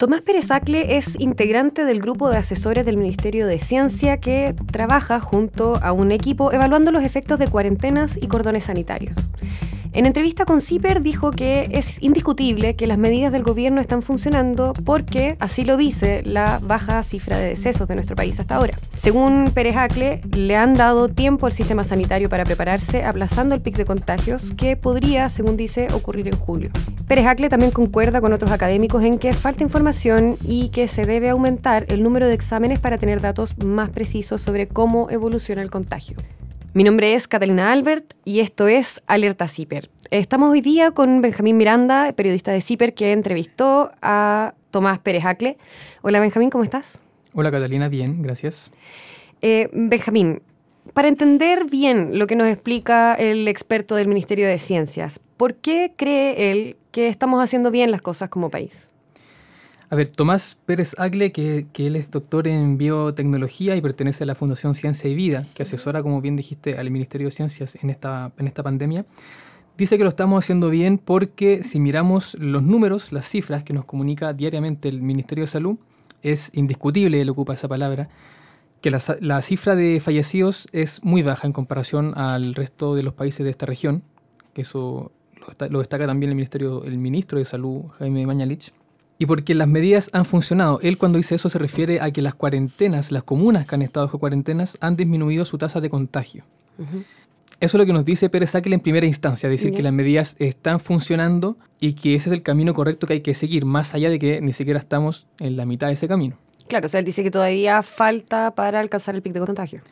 Tomás Pérez Acle es integrante del grupo de asesores del Ministerio de Ciencia que trabaja junto a un equipo evaluando los efectos de cuarentenas y cordones sanitarios. En entrevista con CIPER dijo que es indiscutible que las medidas del gobierno están funcionando porque, así lo dice, la baja cifra de decesos de nuestro país hasta ahora. Según Pérez Acle, le han dado tiempo al sistema sanitario para prepararse, aplazando el pic de contagios que podría, según dice, ocurrir en julio. Pérez Acle también concuerda con otros académicos en que falta información y que se debe aumentar el número de exámenes para tener datos más precisos sobre cómo evoluciona el contagio. Mi nombre es Catalina Albert y esto es Alerta CIPER. Estamos hoy día con Benjamín Miranda, periodista de CIPER, que entrevistó a Tomás Pérez Acle. Hola Benjamín, ¿cómo estás? Hola Catalina, bien, gracias. Eh, Benjamín, para entender bien lo que nos explica el experto del Ministerio de Ciencias, ¿por qué cree él que estamos haciendo bien las cosas como país? A ver, Tomás Pérez Agle, que, él es doctor en biotecnología y pertenece a la Fundación Ciencia y Vida, que asesora, como bien dijiste, al Ministerio de Ciencias en esta, en esta pandemia, dice que lo estamos haciendo bien porque si miramos los números, las cifras que nos comunica diariamente el Ministerio de Salud, es indiscutible, él ocupa esa palabra, que la, cifra de fallecidos es muy baja en comparación al resto de los países de esta región, que eso lo, lo destaca también el, ministerio, el ministro de Salud, Jaime Mañalich y porque las medidas han funcionado. Él cuando dice eso se refiere a que las cuarentenas, las comunas que han estado bajo cuarentenas, han disminuido su tasa de contagio. Eso es lo que nos dice Pérez Áquila en primera instancia, decir que las medidas están funcionando y que ese es el camino correcto que hay que seguir, más allá de que ni siquiera estamos en la mitad de ese camino. Claro, o sea, él dice que todavía falta para alcanzar el pico de contagio.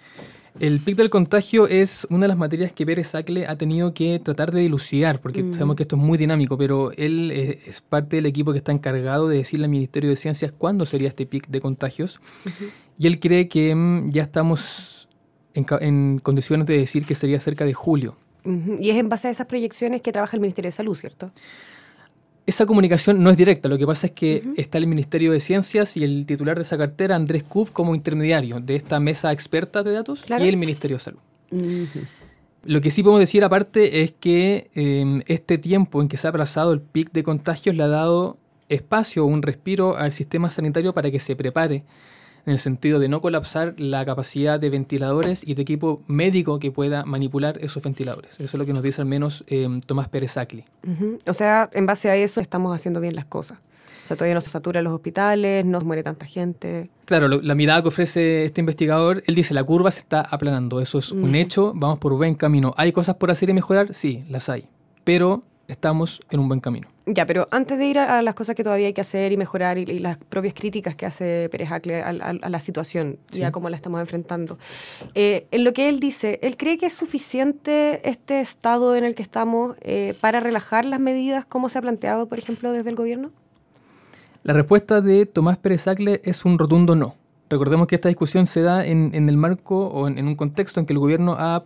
El pic del contagio es una de las materias que Pérez Sacle ha tenido que tratar de dilucidar, porque mm. sabemos que esto es muy dinámico, pero él es, parte del equipo que está encargado de decirle al Ministerio de Ciencias cuándo sería este pic de contagios. Y él cree que mm, ya estamos en, condiciones de decir que sería cerca de julio. Y es en base a esas proyecciones que trabaja el Ministerio de Salud, ¿cierto? Esa comunicación no es directa, lo que pasa es que está el Ministerio de Ciencias y el titular de esa cartera, Andrés Kub, como intermediario de esta mesa experta de datos y el Ministerio de Salud. Lo que sí podemos decir aparte es que em, este tiempo en que se ha aplazado el pic de contagios le ha dado espacio, un respiro al sistema sanitario para que se prepare en el sentido de no colapsar la capacidad de ventiladores y de equipo médico que pueda manipular esos ventiladores. Eso es lo que nos dice al menos em, Tomás Pérez Acli. O sea, en base a eso estamos haciendo bien las cosas. O sea, todavía no se saturan los hospitales, no muere tanta gente. Claro, la mirada que ofrece este investigador, él dice, la curva se está aplanando, eso es un hecho, vamos por buen camino. ¿Hay cosas por hacer y mejorar? Sí, las hay. Pero estamos en un buen camino. Ya, pero antes de ir a, las cosas que todavía hay que hacer y mejorar y, las propias críticas que hace Pérez Acle a, la situación, ya como la estamos enfrentando, eh, en lo que él dice, ¿él cree que es suficiente este estado en el que estamos eh, para relajar las medidas como se ha planteado, por ejemplo, desde el gobierno? La respuesta de Tomás Pérez Acle es un rotundo no. Recordemos que esta discusión se da en, el marco o en un contexto en que el gobierno ha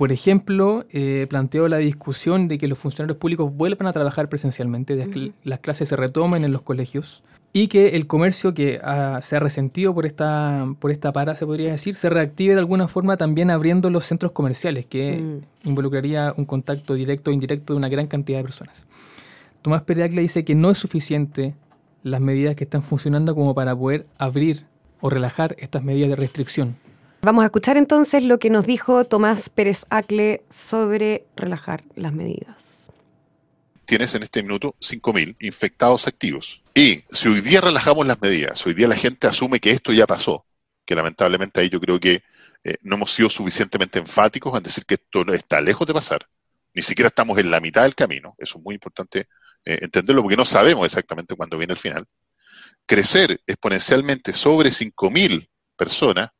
por ejemplo, eh, planteó la discusión de que los funcionarios públicos vuelvan a trabajar presencialmente, de que las clases se retomen en los colegios y que el comercio que se ha resentido por esta, por esta para, se podría decir, se reactive de alguna forma también abriendo los centros comerciales, que mm. involucraría un contacto directo o indirecto de una gran cantidad de personas. Tomás le dice que no es suficiente las medidas que están funcionando como para poder abrir o relajar estas medidas de restricción. Vamos a escuchar entonces lo que nos dijo Tomás Pérez Acle sobre relajar las medidas. Tienes en este minuto 5.000 infectados activos. Y si hoy día relajamos las medidas, hoy día la gente asume que esto ya pasó, que lamentablemente ahí yo creo que eh, no hemos sido suficientemente enfáticos en decir que esto está lejos de pasar, ni siquiera estamos en la mitad del camino, eso es muy importante eh, entenderlo porque no sabemos exactamente cuándo viene el final. Crecer exponencialmente sobre 5.000 personas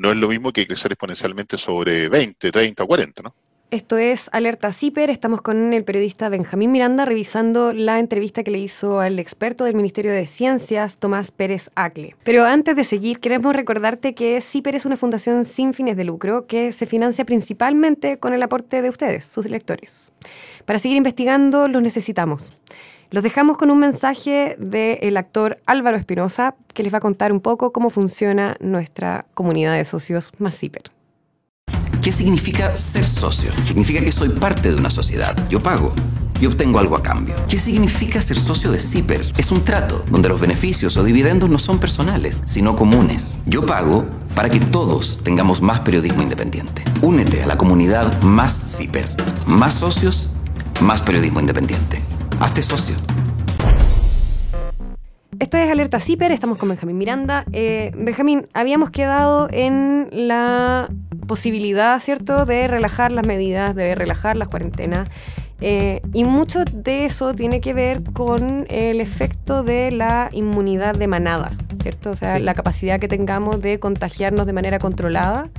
no es lo mismo que crecer exponencialmente sobre 20, 30 o 40, ¿no? Esto es Alerta CIPER. Estamos con el periodista Benjamín Miranda revisando la entrevista que le hizo al experto del Ministerio de Ciencias, Tomás Pérez Acle. Pero antes de seguir, queremos recordarte que CIPER es una fundación sin fines de lucro que se financia principalmente con el aporte de ustedes, sus lectores. Para seguir investigando, los necesitamos. Los dejamos con un mensaje del actor Álvaro Espinosa, que les va a contar un poco cómo funciona nuestra comunidad de socios más ¿Qué significa ser socio? Significa que soy parte de una sociedad. Yo pago y obtengo algo a cambio. ¿Qué significa ser socio de CIPER? Es un trato donde los beneficios o dividendos no son personales, sino comunes. Yo pago para que todos tengamos más periodismo independiente. Únete a la comunidad Más CIPER. Más socios, más periodismo independiente. Hazte socio. Esto es Alerta CIPER, estamos con Benjamín Miranda. Eh, Benjamín, habíamos quedado en la posibilidad, ¿cierto?, de relajar las medidas, de relajar las cuarentenas. Eh, y mucho de eso tiene que ver con el efecto de la inmunidad de manada, ¿cierto? O sea, la capacidad que tengamos de contagiarnos de manera controlada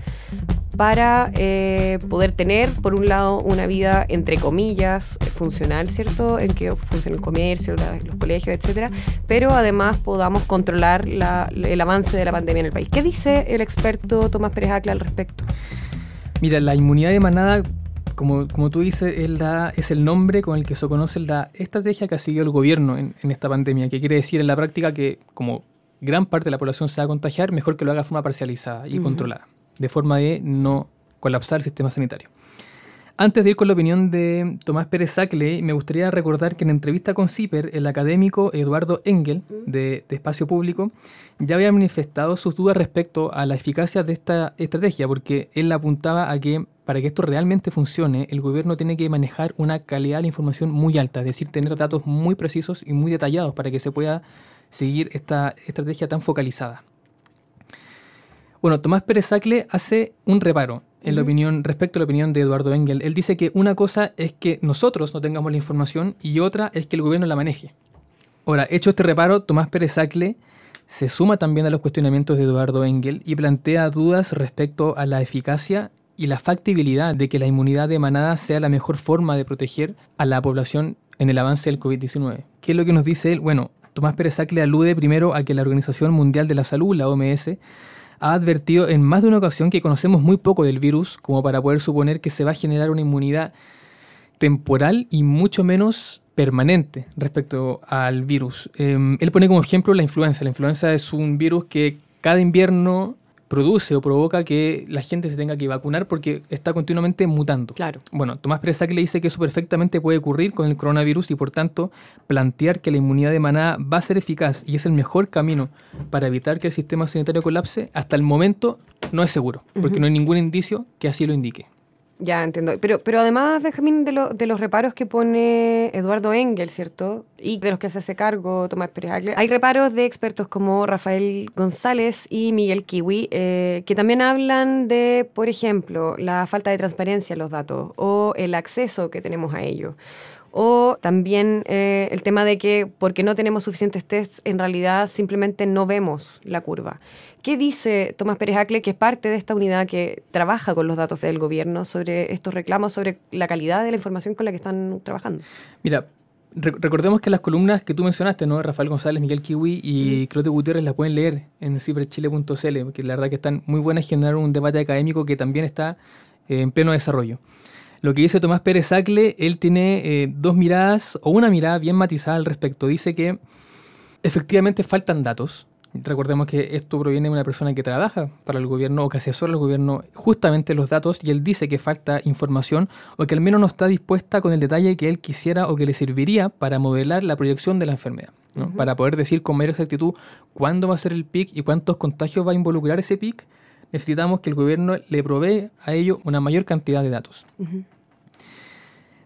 para eh, poder tener, por un lado, una vida, entre comillas, funcional, ¿cierto? En que funcione el comercio, los colegios, etcétera, pero además podamos controlar el avance de la pandemia en el país. ¿Qué dice el experto Tomás Pérez Acla al respecto? Mira, la inmunidad de manada, como, como tú dices, es, la, es el nombre con el que se conoce la estrategia que ha seguido el gobierno en, en esta pandemia, que quiere decir en la práctica que como gran parte de la población se va a contagiar, mejor que lo haga de forma parcializada y controlada de forma de no colapsar el sistema sanitario. Antes de ir con la opinión de Tomás Pérez Sacle, me gustaría recordar que en entrevista con CIPER, el académico Eduardo Engel, de, Espacio Público, ya había manifestado sus dudas respecto a la eficacia de esta estrategia, porque él apuntaba a que para que esto realmente funcione, el gobierno tiene que manejar una calidad de información muy alta, es decir, tener datos muy precisos y muy detallados para que se pueda seguir esta estrategia tan focalizada. Bueno, Tomás Pérez Sacle hace un reparo en la opinión, respecto a la opinión de Eduardo Engel. Él dice que una cosa es que nosotros no tengamos la información y otra es que el gobierno la maneje. Ahora, hecho este reparo, Tomás Pérez Sacle se suma también a los cuestionamientos de Eduardo Engel y plantea dudas respecto a la eficacia y la factibilidad de que la inmunidad de manada sea la mejor forma de proteger a la población en el avance del COVID-19. ¿Qué es lo que nos dice él? Bueno, Tomás Pérez Sacle alude primero a que la Organización Mundial de la Salud, la OMS, ha advertido en más de una ocasión que conocemos muy poco del virus como para poder suponer que se va a generar una inmunidad temporal y mucho menos permanente respecto al virus. Em, él pone como ejemplo la influenza. La influenza es un virus que cada invierno produce o provoca que la gente se tenga que vacunar porque está continuamente mutando. Claro. Bueno, Tomás Presac le dice que eso perfectamente puede ocurrir con el coronavirus y por tanto plantear que la inmunidad de manada va a ser eficaz y es el mejor camino para evitar que el sistema sanitario colapse, hasta el momento no es seguro, porque no hay ningún indicio que así lo indique. Ya entiendo. Pero, pero además, Benjamín, de, de los reparos que pone Eduardo Engel, ¿cierto? Y de los que se hace cargo Tomás Pérez Agle, hay reparos de expertos como Rafael González y Miguel Kiwi, eh, que también hablan de, por ejemplo, la falta de transparencia en los datos o el acceso que tenemos a ellos o también eh, el tema de que porque no tenemos suficientes tests, en realidad simplemente no vemos la curva. ¿Qué dice Tomás Pérez Acle, que es parte de esta unidad que trabaja con los datos del gobierno, sobre estos reclamos, sobre la calidad de la información con la que están trabajando? Mira, recordemos que las columnas que tú mencionaste, ¿no? Rafael González, Miguel Kiwi y mm. Gutiérrez las pueden leer en ciberchile.cl, porque la verdad que están muy buenas y generaron un debate académico que también está eh, en pleno desarrollo. Lo que dice Tomás Pérez Acle, él tiene eh, dos miradas o una mirada bien matizada al respecto. Dice que efectivamente faltan datos. Recordemos que esto proviene de una persona que trabaja para el gobierno o que asesora al gobierno justamente los datos y él dice que falta información o que al menos no está dispuesta con el detalle que él quisiera o que le serviría para modelar la proyección de la enfermedad. Para poder decir con mayor exactitud cuándo va a ser el pic y cuántos contagios va a involucrar ese pic, necesitamos que el gobierno le provee a ello una mayor cantidad de datos.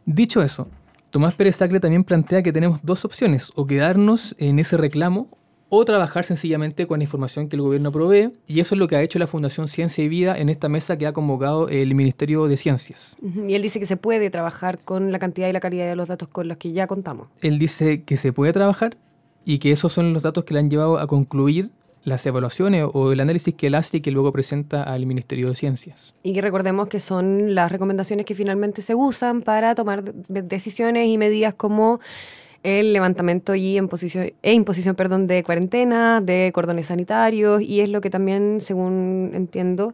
Dicho eso, Tomás Pérez Sacre también plantea que tenemos dos opciones, o quedarnos en ese reclamo o trabajar sencillamente con la información que el gobierno provee, y eso es lo que ha hecho la Fundación Ciencia y Vida en esta mesa que ha convocado el Ministerio de Ciencias. Y él dice que se puede trabajar con la cantidad y la calidad de los datos con los que ya contamos. Él dice que se puede trabajar y que esos son los datos que le han llevado a concluir las evaluaciones o el análisis que él hace y que luego presenta al Ministerio de Ciencias. Y que recordemos que son las recomendaciones que finalmente se usan para tomar decisiones y medidas como el levantamiento y imposición, e imposición perdón, de cuarentena, de cordones sanitarios, y es lo que también, según entiendo,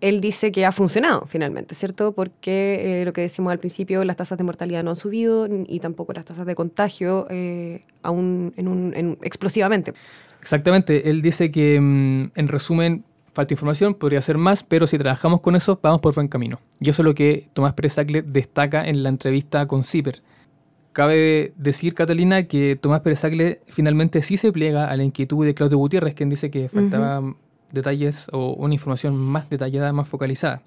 él dice que ha funcionado finalmente, ¿cierto? Porque eh, lo que decimos al principio, las tasas de mortalidad no han subido y tampoco las tasas de contagio eh, aún en un, explosivamente. Exactamente, él dice que mm, en resumen falta información, podría ser más, pero si trabajamos con eso, vamos por buen camino. Y eso es lo que Tomás Pérez Acle destaca en la entrevista con CIPER. Cabe decir, Catalina, que Tomás Pérez Acle finalmente sí se pliega a la inquietud de Claudio Gutiérrez, quien dice que faltaba detalles o una información más detallada, más focalizada.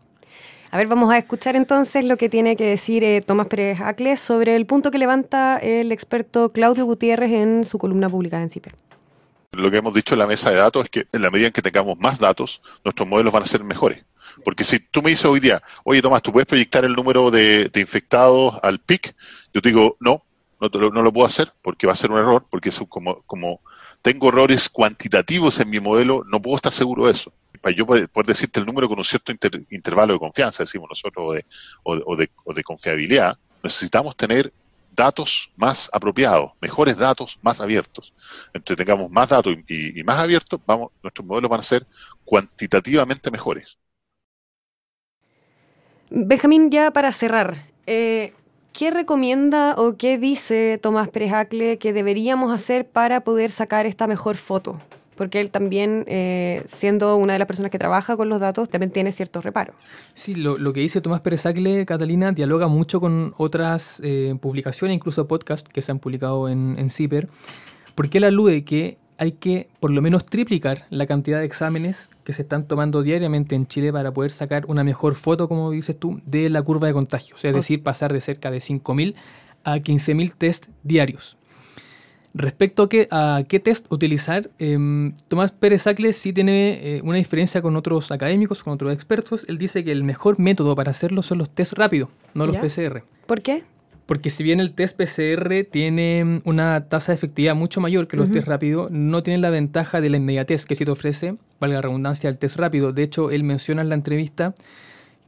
A ver, vamos a escuchar entonces lo que tiene que decir eh, Tomás Pérez Acle sobre el punto que levanta el experto Claudio Gutiérrez en su columna publicada en CIPER lo que hemos dicho en la mesa de datos es que en la medida en que tengamos más datos, nuestros modelos van a ser mejores. Porque si tú me dices hoy día, oye Tomás, ¿tú puedes proyectar el número de, infectados al PIC? Yo te digo, no, no, no, lo puedo hacer porque va a ser un error, porque eso como, como tengo errores cuantitativos en mi modelo, no puedo estar seguro de eso. Para yo poder, decirte el número con un cierto intervalo de confianza, decimos nosotros, o de, o de, confiabilidad, necesitamos tener datos más apropiados, mejores datos más abiertos. Entre tengamos más datos y, más abiertos, vamos, nuestros modelos van a ser cuantitativamente mejores. Benjamín, ya para cerrar, eh, ¿qué recomienda o qué dice Tomás Pérez Acle que deberíamos hacer para poder sacar esta mejor foto? porque él también, eh, siendo una de las personas que trabaja con los datos, también tiene ciertos reparos. Sí, lo, que dice Tomás Pérez Acle, Catalina, dialoga mucho con otras eh, publicaciones, incluso podcasts que se han publicado en, en CIPER, porque él alude que hay que por lo menos triplicar la cantidad de exámenes que se están tomando diariamente en Chile para poder sacar una mejor foto, como dices tú, de la curva de contagios, es decir, pasar de cerca de 5.000 a 15.000 test diarios. Respecto a qué, a qué test utilizar, em, Tomás Pérez Acle sí tiene eh, una diferencia con otros académicos, con otros expertos. Él dice que el mejor método para hacerlo son los test rápidos, no los PCR. ¿Por qué? Porque si bien el test PCR tiene una tasa de efectividad mucho mayor que los test rápidos, no tiene la ventaja de la inmediatez que sí te ofrece, valga la redundancia, el test rápido. De hecho, él menciona en la entrevista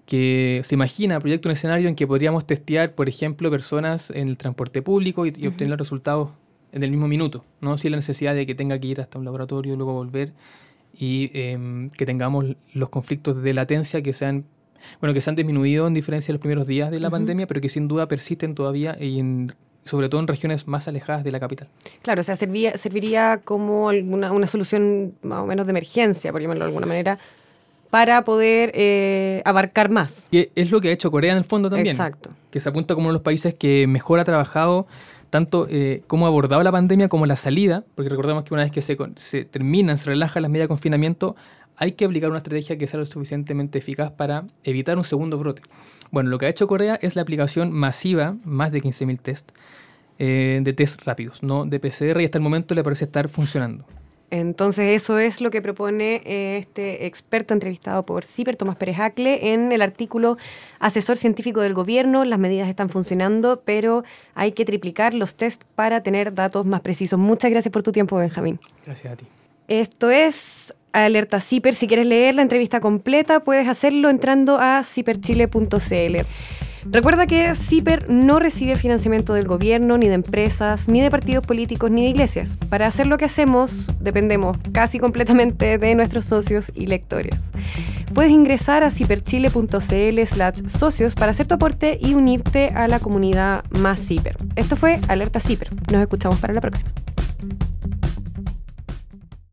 que se imagina, proyecta un escenario en que podríamos testear, por ejemplo, personas en el transporte público y, obtener los resultados en el mismo minuto, no sin la necesidad de que tenga que ir hasta un laboratorio, y luego volver y em, que tengamos los conflictos de latencia que sean bueno que se han disminuido en diferencia de los primeros días de la pandemia, pero que sin duda persisten todavía y sobre todo en regiones más alejadas de la capital. Claro, o sea, serviría como alguna, una solución más o menos de emergencia, por llamarlo de alguna manera, para poder eh, abarcar más. Y es lo que ha hecho Corea en el fondo también. Exacto. Que se apunta como uno de los países que mejor ha trabajado tanto eh, cómo ha abordado la pandemia como la salida, porque recordemos que una vez que se, se terminan, se relajan las medidas de confinamiento, hay que aplicar una estrategia que sea lo suficientemente eficaz para evitar un segundo brote. Bueno, lo que ha hecho Corea es la aplicación masiva, más de 15.000 test, eh, de test rápidos, no de PCR, y hasta el momento le parece estar funcionando. Entonces eso es lo que propone eh, este experto entrevistado por CIPER, Tomás Pérez Acle, en el artículo Asesor Científico del Gobierno. Las medidas están funcionando, pero hay que triplicar los test para tener datos más precisos. Muchas gracias por tu tiempo, Benjamín. Gracias a ti. Esto es Alerta CIPER. Si quieres leer la entrevista completa, puedes hacerlo entrando a ciperchile.cl. Recuerda que CIPER no recibe financiamiento del gobierno, ni de empresas, ni de partidos políticos, ni de iglesias. Para hacer lo que hacemos, dependemos casi completamente de nuestros socios y lectores. Puedes ingresar a ciperchile.cl slash socios para hacer tu aporte y unirte a la comunidad más CIPER. Esto fue Alerta CIPER. Nos escuchamos para la próxima.